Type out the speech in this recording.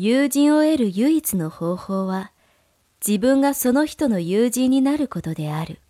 友人を得る唯一の方法は、自分がその人の友人になることである。